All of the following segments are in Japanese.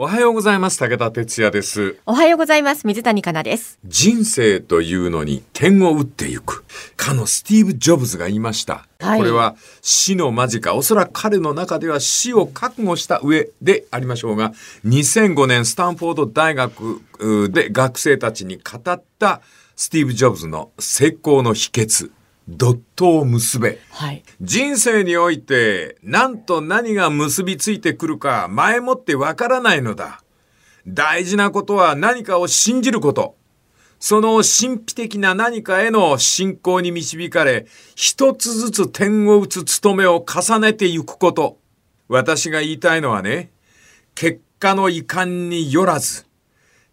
おはようございます。武田哲也です。おはようございます。水谷香奈です。人生というのに点を打っていく。かのスティーブ・ジョブズが言いました。はいこれは死の間近。おそらく彼の中では死を覚悟した上でありましょうが、2005年スタンフォード大学うで学生たちに語ったスティーブ・ジョブズの成功の秘訣。ドットを結べ。はい。人生において何と何が結びついてくるか前もってわからないのだ。大事なことは何かを信じること。その神秘的な何かへの信仰に導かれ、一つずつ点を打つ務めを重ねていくこと。私が言いたいのはね、結果の遺憾によらず、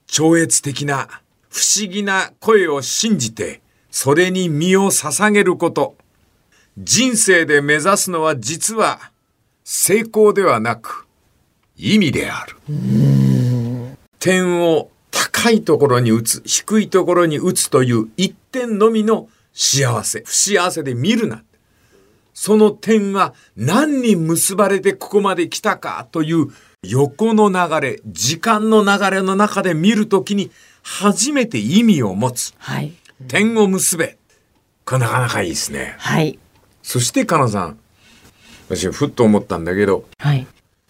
超越的な不思議な声を信じて、それに身を捧げること。人生で目指すのは実は成功ではなく意味である。点を高いところに打つ、低いところに打つという一点のみの幸せ、不幸せで見るな。その点は何に結ばれてここまで来たかという横の流れ、時間の流れの中で見るときに初めて意味を持つ。はい。点を結べ。これなかなかいいですね。はい。そして、かなさん。私、ふっと思ったんだけど、はい。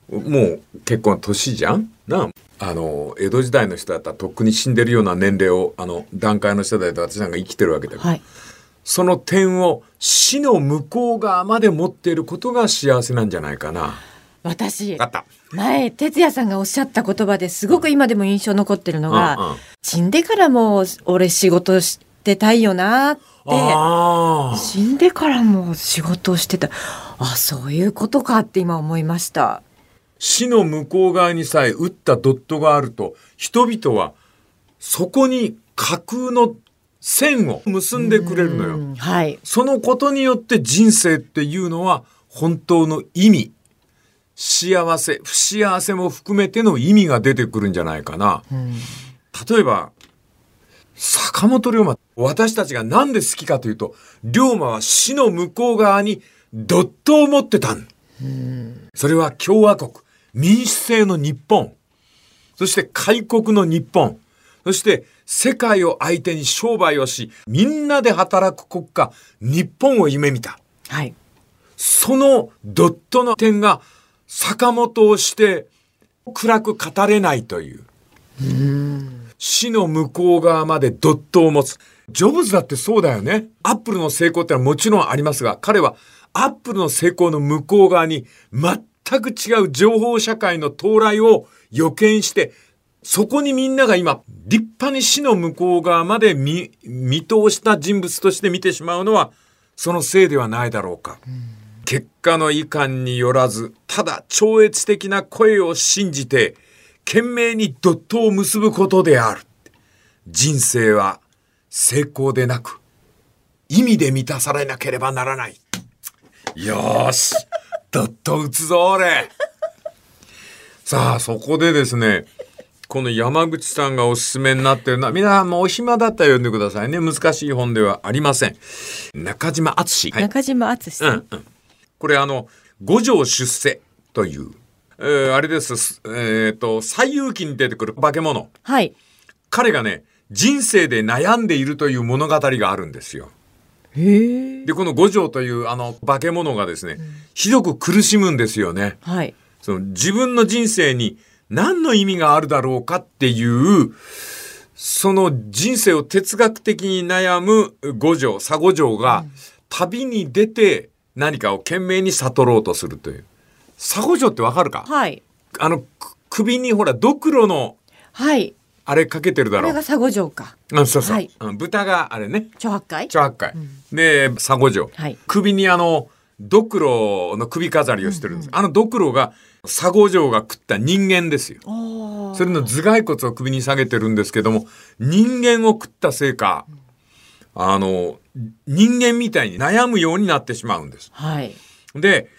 もう結婚年じゃん？なあの、江戸時代の人だったらとっくに死んでるような年齢を、あの、段階の人だと私なんか生きてるわけだから、はい。その点を死の向こう側まで持っていることが幸せなんじゃないかな。私。前、哲也さんがおっしゃった言葉ですごく今でも印象残ってるのが、うんうん死んでからも俺仕事してたいよなって。死んでからも仕事をしてた。あ、そういうことかって今思いました。死の向こう側にさえ打ったドットがあると、人々はそこに架空の線を結んでくれるのよ。うんはい。そのことによって人生っていうのは本当の意味、幸せ、不幸せも含めての意味が出てくるんじゃないかな。例えば、坂本龍馬、私たちがなんで好きかというと、龍馬は死の向こう側にドットを持ってたん。それは共和国、民主制の日本、そして開国の日本、そして世界を相手に商売をし、みんなで働く国家、日本を夢見た。はい。そのドットの点が坂本をして暗く語れないという。死の向こう側までドットを持つ。ジョブズだってそうだよね。アップルの成功ってのはもちろんありますが、彼はアップルの成功の向こう側に全く違う情報社会の到来を予見して、そこにみんなが今、立派に死の向こう側まで見、見通した人物として見てしまうのは、そのせいではないだろうか。結果の遺憾によらず、ただ超越的な声を信じて、懸命にドットを結ぶことである。人生は成功でなく、意味で満たされなければならない。よーし、ドット打つぞ、俺。さあ、そこでですね、この山口さんがおすすめになってるのは、皆さんもお暇だったら読んでくださいね。難しい本ではありません。中島敦はい中島敦さん。うんうん、これあの五条出世という、えーあれです、すえっ、と西遊記に出てくる化け物はい。彼がね人生で悩んでいるという物語があるんですよ。でこの五条というあの化け物がですね、ひどく苦しむんですよね。はい。その自分の人生に何の意味があるだろうかっていうその人生を哲学的に悩む五条佐五条が旅に出て何かを懸命に悟ろうとするという佐五条ってわかるか？はい。あのく首にほらドクロのはい。あれかけてるだろう。これが佐護城か。うんそうそう、はい。うん豚があれね。超八回長八回、で佐五条、はい。首にあのドクロの首飾りをしてるんです、あのドクロが佐五条が食った人間ですよ。それの頭蓋骨を首に下げてるんですけども人間を食ったせいかあの人間みたいに悩むようになってしまうんです。はい。で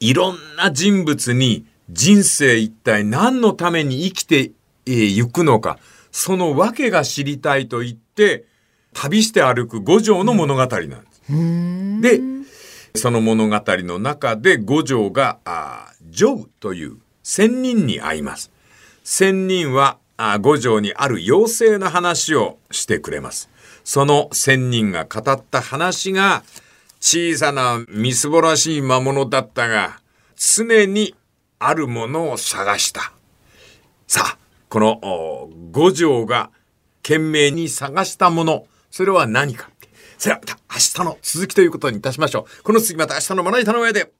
いろんな人物に人生一体何のために生きてえー行くのかその訳が知りたいと言って旅して歩く五条の物語なんです。でその物語の中で五条があージョブという仙人に会います。仙人はあ五条にある妖精の話をしてくれます。その仙人が語った話が小さなみすぼらしい魔物だったが常にあるものを探した。さあ、この五条が懸命に探したもの、それは何か。それはまた明日の続きということにいたしましょう。この次また明日のまな板の上で